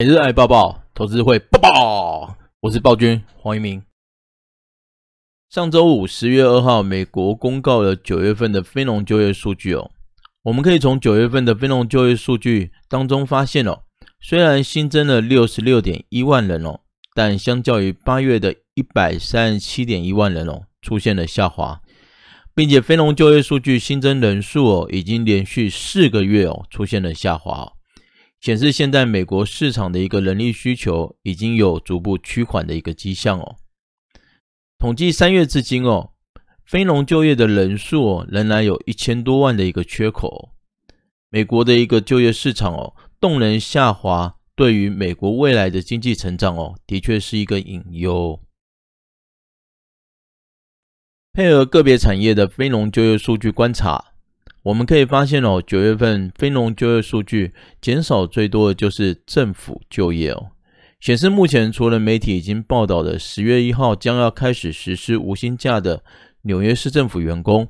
每日爱抱抱，投资会抱抱。我是暴君黄一鸣。上周五，十月二号，美国公告了九月份的非农就业数据哦。我们可以从九月份的非农就业数据当中发现哦，虽然新增了六十六点一万人哦，但相较于八月的一百三十七点一万人哦，出现了下滑，并且非农就业数据新增人数哦，已经连续四个月哦，出现了下滑。显示现在美国市场的一个人力需求已经有逐步趋缓的一个迹象哦。统计三月至今哦，非农就业的人数，仍然有一千多万的一个缺口。美国的一个就业市场哦，动能下滑，对于美国未来的经济成长哦，的确是一个隐忧。配合个别产业的非农就业数据观察。我们可以发现哦，九月份非农就业数据减少最多的就是政府就业哦，显示目前除了媒体已经报道的十月一号将要开始实施无薪假的纽约市政府员工，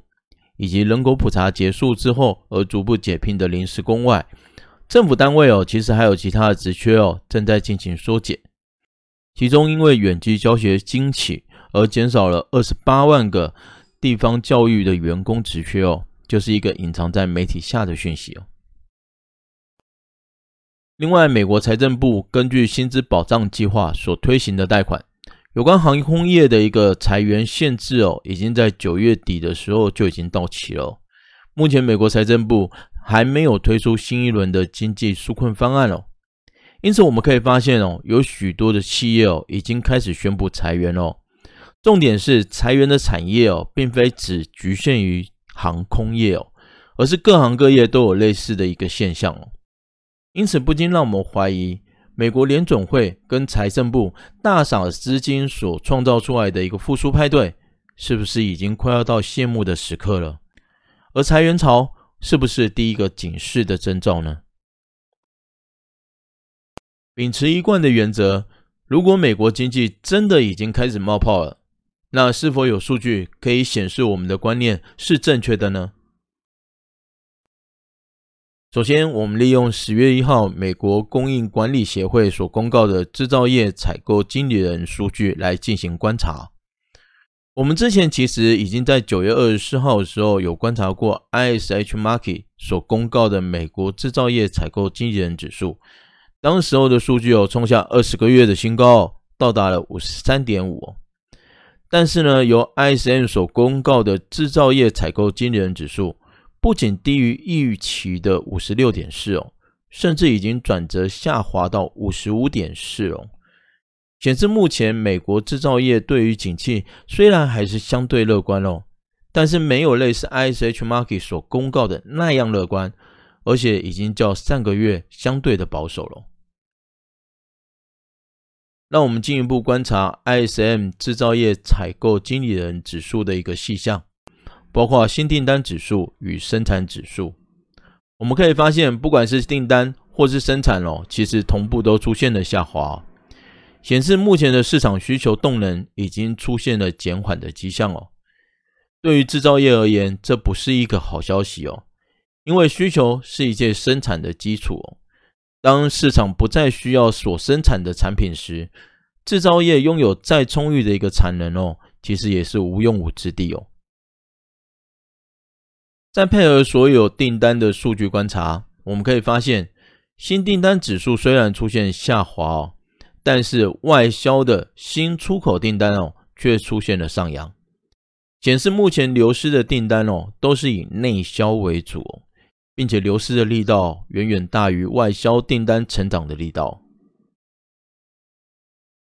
以及人口普查结束之后而逐步解聘的临时工外，政府单位哦，其实还有其他的职缺哦正在进行缩减，其中因为远距教学兴起而减少了二十八万个地方教育的员工职缺哦。就是一个隐藏在媒体下的讯息哦。另外，美国财政部根据薪资保障计划所推行的贷款，有关航空业的一个裁员限制哦，已经在九月底的时候就已经到期了。目前，美国财政部还没有推出新一轮的经济纾困方案哦。因此，我们可以发现哦，有许多的企业哦，已经开始宣布裁员哦。重点是裁员的产业哦，并非只局限于。航空业哦，而是各行各业都有类似的一个现象哦，因此不禁让我们怀疑，美国联总会跟财政部大洒资金所创造出来的一个复苏派对，是不是已经快要到谢幕的时刻了？而裁员潮是不是第一个警示的征兆呢？秉持一贯的原则，如果美国经济真的已经开始冒泡了，那是否有数据可以显示我们的观念是正确的呢？首先，我们利用十月一号美国供应管理协会所公告的制造业采购经理人数据来进行观察。我们之前其实已经在九月二十四号的时候有观察过 ISH Market 所公告的美国制造业采购经理人指数，当时候的数据哦冲下二十个月的新高，到达了五十三点五。但是呢，由 ISM 所公告的制造业采购经理人指数不仅低于预期的五十六点四哦，甚至已经转折下滑到五十五点四哦，显示目前美国制造业对于景气虽然还是相对乐观哦，但是没有类似 ISH Market 所公告的那样乐观，而且已经较上个月相对的保守了。让我们进一步观察 ISM 制造业采购经理人指数的一个细项，包括新订单指数与生产指数。我们可以发现，不管是订单或是生产哦，其实同步都出现了下滑，显示目前的市场需求动能已经出现了减缓的迹象哦。对于制造业而言，这不是一个好消息哦，因为需求是一切生产的基础哦。当市场不再需要所生产的产品时，制造业拥有再充裕的一个产能哦，其实也是无用武之地哦。再配合所有订单的数据观察，我们可以发现，新订单指数虽然出现下滑哦，但是外销的新出口订单哦，却出现了上扬，显示目前流失的订单哦，都是以内销为主。并且流失的力道远远大于外销订单成长的力道。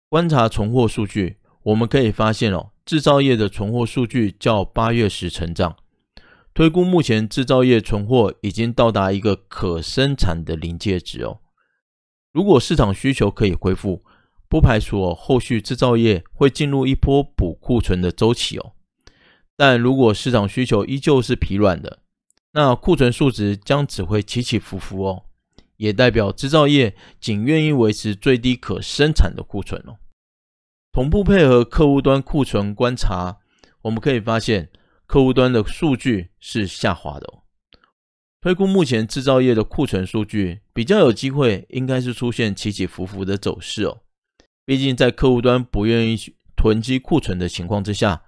观察存货数据，我们可以发现哦，制造业的存货数据较八月时成长，推估目前制造业存货已经到达一个可生产的临界值哦。如果市场需求可以恢复，不排除哦后续制造业会进入一波补库存的周期哦。但如果市场需求依旧是疲软的，那库存数值将只会起起伏伏哦，也代表制造业仅愿意维持最低可生产的库存哦。同步配合客户端库存观察，我们可以发现客户端的数据是下滑的哦。推估目前制造业的库存数据比较有机会，应该是出现起起伏伏的走势哦。毕竟在客户端不愿意囤积库存的情况之下，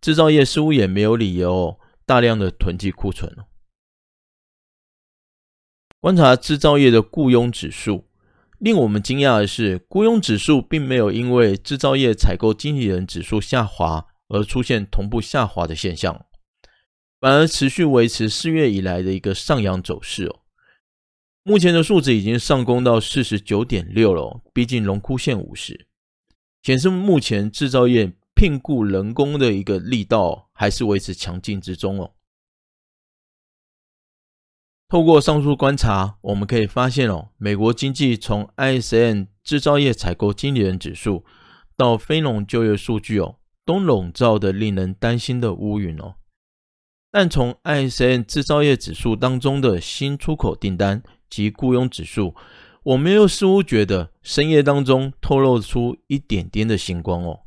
制造业似乎也没有理由大量的囤积库存哦。观察制造业的雇佣指数，令我们惊讶的是，雇佣指数并没有因为制造业采购经理人指数下滑而出现同步下滑的现象。反而持续维持四月以来的一个上扬走势哦。目前的数值已经上攻到四十九点六了，逼近荣枯线五十，显示目前制造业聘雇人工的一个力道还是维持强劲之中哦。透过上述观察，我们可以发现哦，美国经济从 ISM 制造业采购经理人指数到非农就业数据哦，都笼罩的令人担心的乌云哦。但从 ISM 制造业指数当中的新出口订单及雇佣指数，我们又似乎觉得深夜当中透露出一点点的星光哦，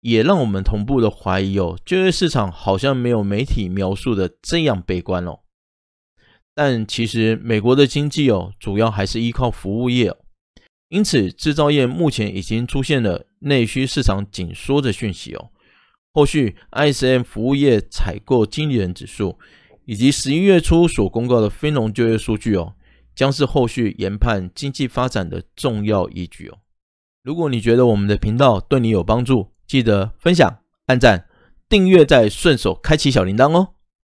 也让我们同步的怀疑哦，就业市场好像没有媒体描述的这样悲观哦。但其实美国的经济哦，主要还是依靠服务业，因此制造业目前已经出现了内需市场紧缩的讯息哦。后续 ISM 服务业采购经理人指数，以及十一月初所公告的非农就业数据哦，将是后续研判经济发展的重要依据哦。如果你觉得我们的频道对你有帮助，记得分享、按赞、订阅，再顺手开启小铃铛哦。